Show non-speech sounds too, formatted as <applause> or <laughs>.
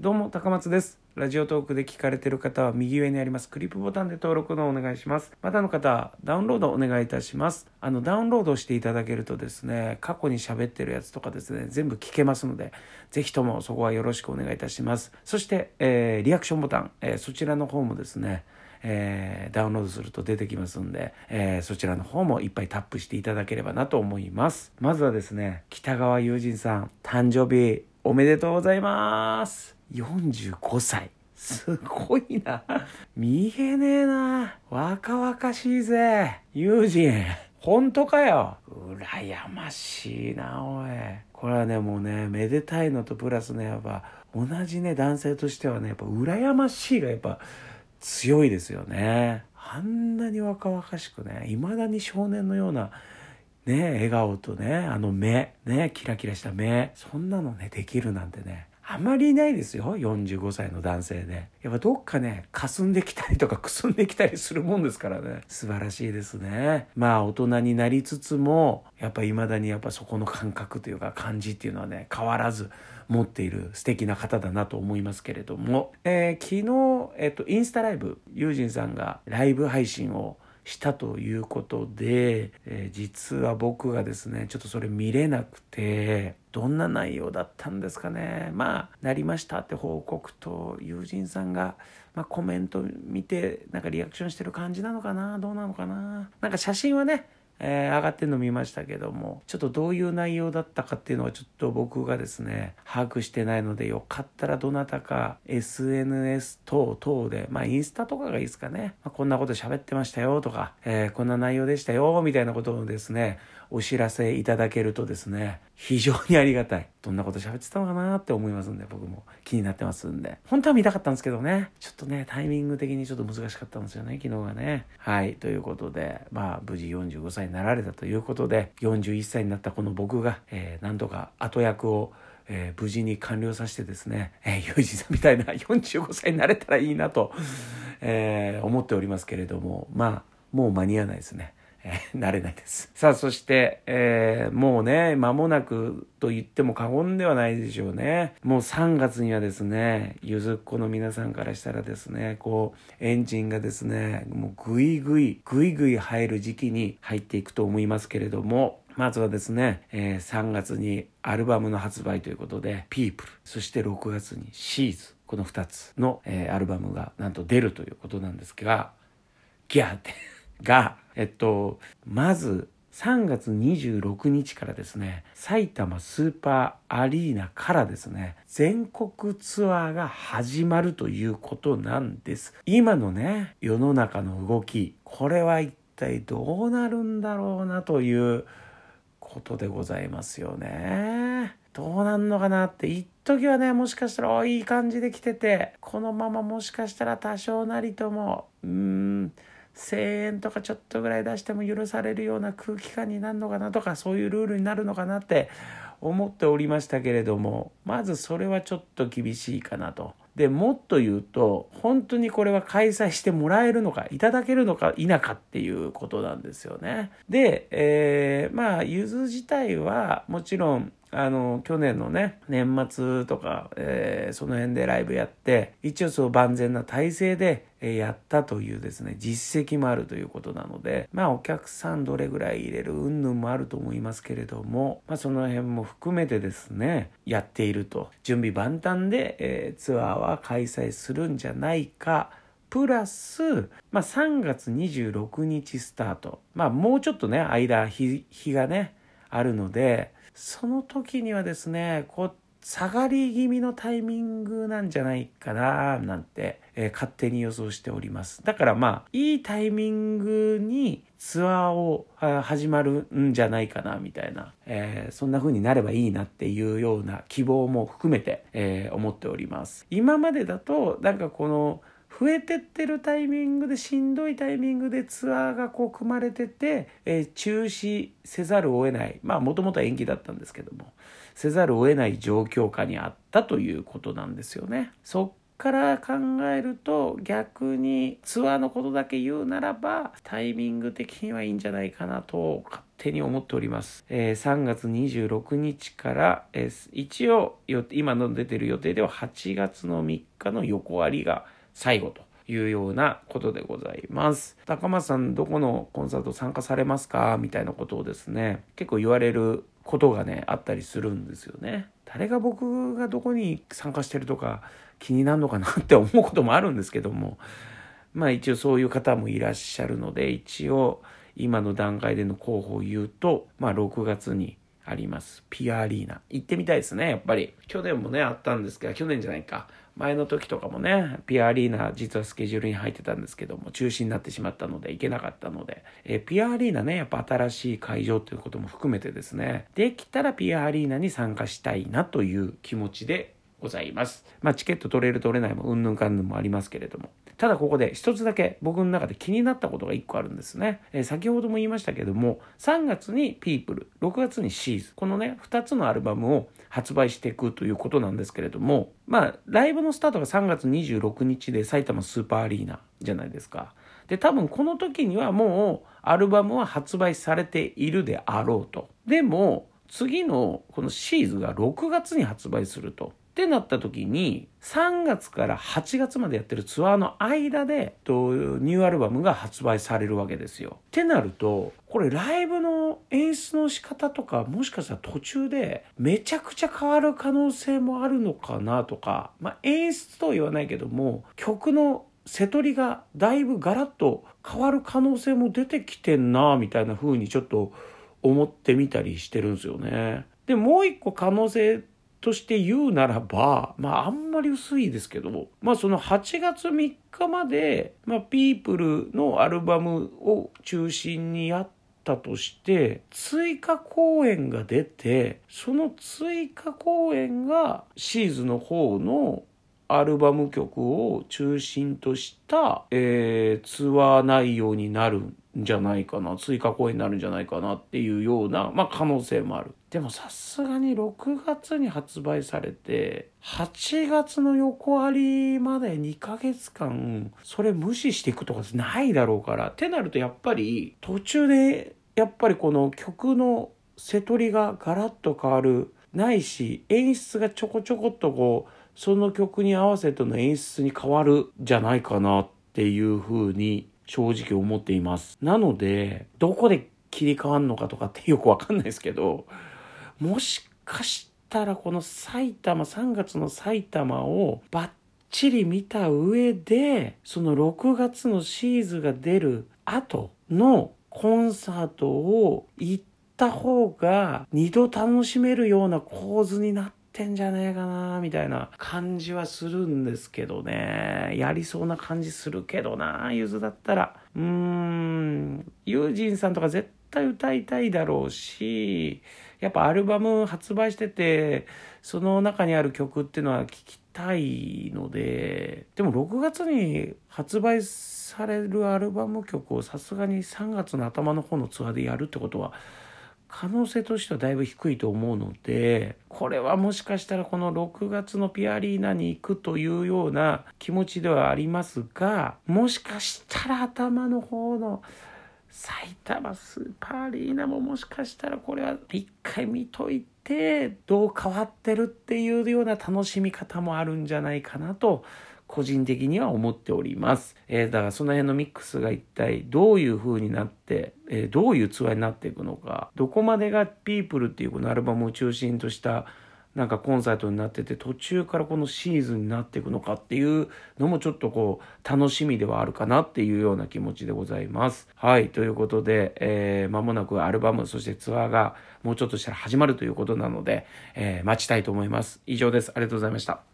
どうも高松です。ラジオトークで聞かれてる方は右上にあります。クリップボタンで登録のお願いします。またの方はダウンロードお願いいたします。あのダウンロードしていただけるとですね過去に喋ってるやつとかですね全部聞けますのでぜひともそこはよろしくお願いいたします。そして、えーリアクションボタン、えーそちらの方もですねえーダウンロードすると出てきますんで、えーそちらの方もいっぱいタップしていただければなと思います。まずはですね、北川友人さん、誕生日おめでとうございます。45歳。すごいな。見えねえな。若々しいぜ。友人。本当かよ。羨ましいな、おい。これはね、もうね、めでたいのとプラスね、やっぱ、同じね、男性としてはね、やっぱ、羨ましいが、やっぱ、強いですよね。あんなに若々しくね、未だに少年のような、ね、笑顔とね、あの目、ね、キラキラした目、そんなのね、できるなんてね、あまりいないですよ、45歳の男性で。やっぱどっかね、霞んできたりとかくすんできたりするもんですからね、素晴らしいですね。まあ、大人になりつつも、やっぱ未だにやっぱそこの感覚というか感じっていうのはね、変わらず持っている素敵な方だなと思いますけれども、えー昨日、えっと、インスタライブ、ユージンさんがライブ配信をしたということで、えー実は僕がですねちょっとそれ見れなくてどんな内容だったんですかねまあなりましたって報告と友人さんが、まあ、コメント見てなんかリアクションしてる感じなのかなどうなのかななんか写真はねえー上がってるの見ましたけどもちょっとどういう内容だったかっていうのはちょっと僕がですね把握してないのでよかったらどなたか SNS 等々でまあインスタとかがいいですかね、まあこんなこと喋ってましたよとか、えーこんな内容でしたよみたいなことをですねお知らせいただけるとですね非常にありがたい。どんなこと喋ってたのかなって思いますんで僕も。気になってますんで。本当は見たかったんですけどね。ちょっとねタイミング的にちょっと難しかったんですよね昨日がね。はいということでまあ無事45歳になられたということで41歳になったこの僕が、えー、何とか後役をえー無事に完了させてですね、えー、ユージさんみたいな <laughs> 45歳になれたらいいなと、えー思っておりますけれども、まあ、もう間に合わないですね。<laughs> 慣れないです。さあ、そして、えーもうね、間もなくと言っても過言ではないでしょうね。もう3月にはですね、ゆずっ子の皆さんからしたらですね、こう、エンジンがですね、もうぐいぐい、ぐいぐい入る時期に入っていくと思いますけれども、まずはですね、えー3月にアルバムの発売ということで、People、そして6月に She's、この2つの、えーアルバムがなんと出るということなんですが、ギャーって、が、えっと、まず、3月26日からですね、埼玉スーパーアリーナからですね、全国ツアーが始まるということなんです。今のね、世の中の動き、これは一体どうなるんだろうなということでございますよね。どうなんのかなって一時はねもしかしたらいい感じで来ててこのままもしかしたら多少なりともうーん1,000円とかちょっとぐらい出しても許されるような空気感になるのかなとかそういうルールになるのかなって思っておりましたけれどもまずそれはちょっと厳しいかなと。でもっと言うと本当にこれは開催してもらえるのかいただけるのか否かっていうことなんですよね。で、えーまあゆず自体はもちろんあの去年のね年末とか、えーその辺でライブやって一応そう万全な体制で、えーやったというですね実績もあるということなのでまあお客さんどれぐらい入れる云々もあると思いますけれども、まあ、その辺も含めてですねやっていると準備万端で、えーツアーは開催するんじゃないかプラス、まあ、3月26日スタート。まあ、もうちょっとね、間、日、日がね、あるので、その時にはですね、こう、下がり気味のタイミングなんじゃないかな、なんて、えー勝手に予想しております。だからまあ、いいタイミングにツアーをあ始まるんじゃないかな、みたいな、えーそんな風になればいいなっていうような希望も含めて、えー思っております。今までだと、なんかこの、増えてってるタイミングでしんどいタイミングでツアーがこう組まれてて、えー中止せざるを得ないまあもともとは延期だったんですけどもせざるを得ない状況下にあったということなんですよね。そっから考えると逆にツアーのことだけ言うならばタイミング的にはいいんじゃないかなと勝手に思っております。えー、3月26日から、えー、一応今の出てる予定では8月の3日の横割りが最後というようなことでございます。高松さんどこのコンサート参加されますか？みたいなことをですね結構言われることがねあったりするんですよね。誰が僕がどこに参加してるとか気になるのかなって思うこともあるんですけどもまあ一応そういう方もいらっしゃるので一応今の段階での候補を言うとまあ6月にあります。ピアアリーナ。行ってみたいですねやっぱり。去年もねあったんですけど去年じゃないか。前の時とかもね、ピアアリーナ実はスケジュールに入ってたんですけども、中止になってしまったので行けなかったので、えピアアリーナね、やっぱ新しい会場ということも含めてですね、できたらピアアリーナに参加したいなという気持ちでございます。まあ、チケット取れる取れないもうんぬんかんぬんもありますけれども。ただここで一つだけ僕の中で気になったことが一個あるんですね。えー、先ほども言いましたけども、3月に People、6月に She's。このね、2つのアルバムを発売していくということなんですけれども、まあ、ライブのスタートが3月26日で埼玉スーパーアリーナじゃないですか。で、多分この時にはもうアルバムは発売されているであろうと。でも、次のこのシーズが6月に発売すると。ってなった時に3月から8月までやってるツアーの間でニューアルバムが発売されるわけですよ。ってなるとこれライブの演出の仕方とかもしかしたら途中でめちゃくちゃ変わる可能性もあるのかなとか、まあ、演出とは言わないけども曲の瀬取りがだいぶガラッと変わる可能性も出てきてんなみたいな風にちょっと思ってみたりしてるんですよね。でもう一個可能性として言うならば、まああんまり薄いですけど、まあその8月3日まで、まあピープルのアルバムを中心にやったとして、追加公演が出て、その追加公演がシーズの方のアルバム曲を中心とした、えー、ツアー内容になるじゃないかな追加公演になるんじゃないかなっていうような、まあ、可能性もある。でもさすがに6月に発売されて8月の横ありまで2ヶ月間それ無視していくとかないだろうから。ってなるとやっぱり途中でやっぱりこの曲の瀬取りがガラッと変わるないし演出がちょこちょこっとこうその曲に合わせての演出に変わるじゃないかなっていうふうに正直思っています。なので、どこで切り替わんのかとかって <laughs> よくわかんないですけど、もしかしたらこの埼玉、3月の埼玉をバッチリ見た上で、その6月のシーズが出る後のコンサートを行った方が二度楽しめるような構図になっててんじゃねえかなみたいな感じはするんですけどね。やりそうな感じするけどなゆずだったら。うーん。ユージンさんとか絶対歌いたいだろうしやっぱアルバム発売しててその中にある曲っていうのは聴きたいので。でも6月に発売されるアルバム曲をさすがに3月の頭の方のツアーでやるってことは可能性としてはだいぶ低いと思うのでこれはもしかしたらこの6月のピアリーナに行くというような気持ちではありますがもしかしたら頭の方の埼玉スーパーアリーナももしかしたらこれは一回見といてどう変わってるっていうような楽しみ方もあるんじゃないかなと個人的には思っております。えー、だからその辺のミックスが一体どういう風になって、えー、どういうツアーになっていくのか、どこまでがピープルっていうこのアルバムを中心としたなんかコンサートになってて途中からこのシーズンになっていくのかっていうのもちょっとこう楽しみではあるかなっていうような気持ちでございます。はい。ということで、えー、間もなくアルバム、そしてツアーがもうちょっとしたら始まるということなので、えー、待ちたいと思います。以上です。ありがとうございました。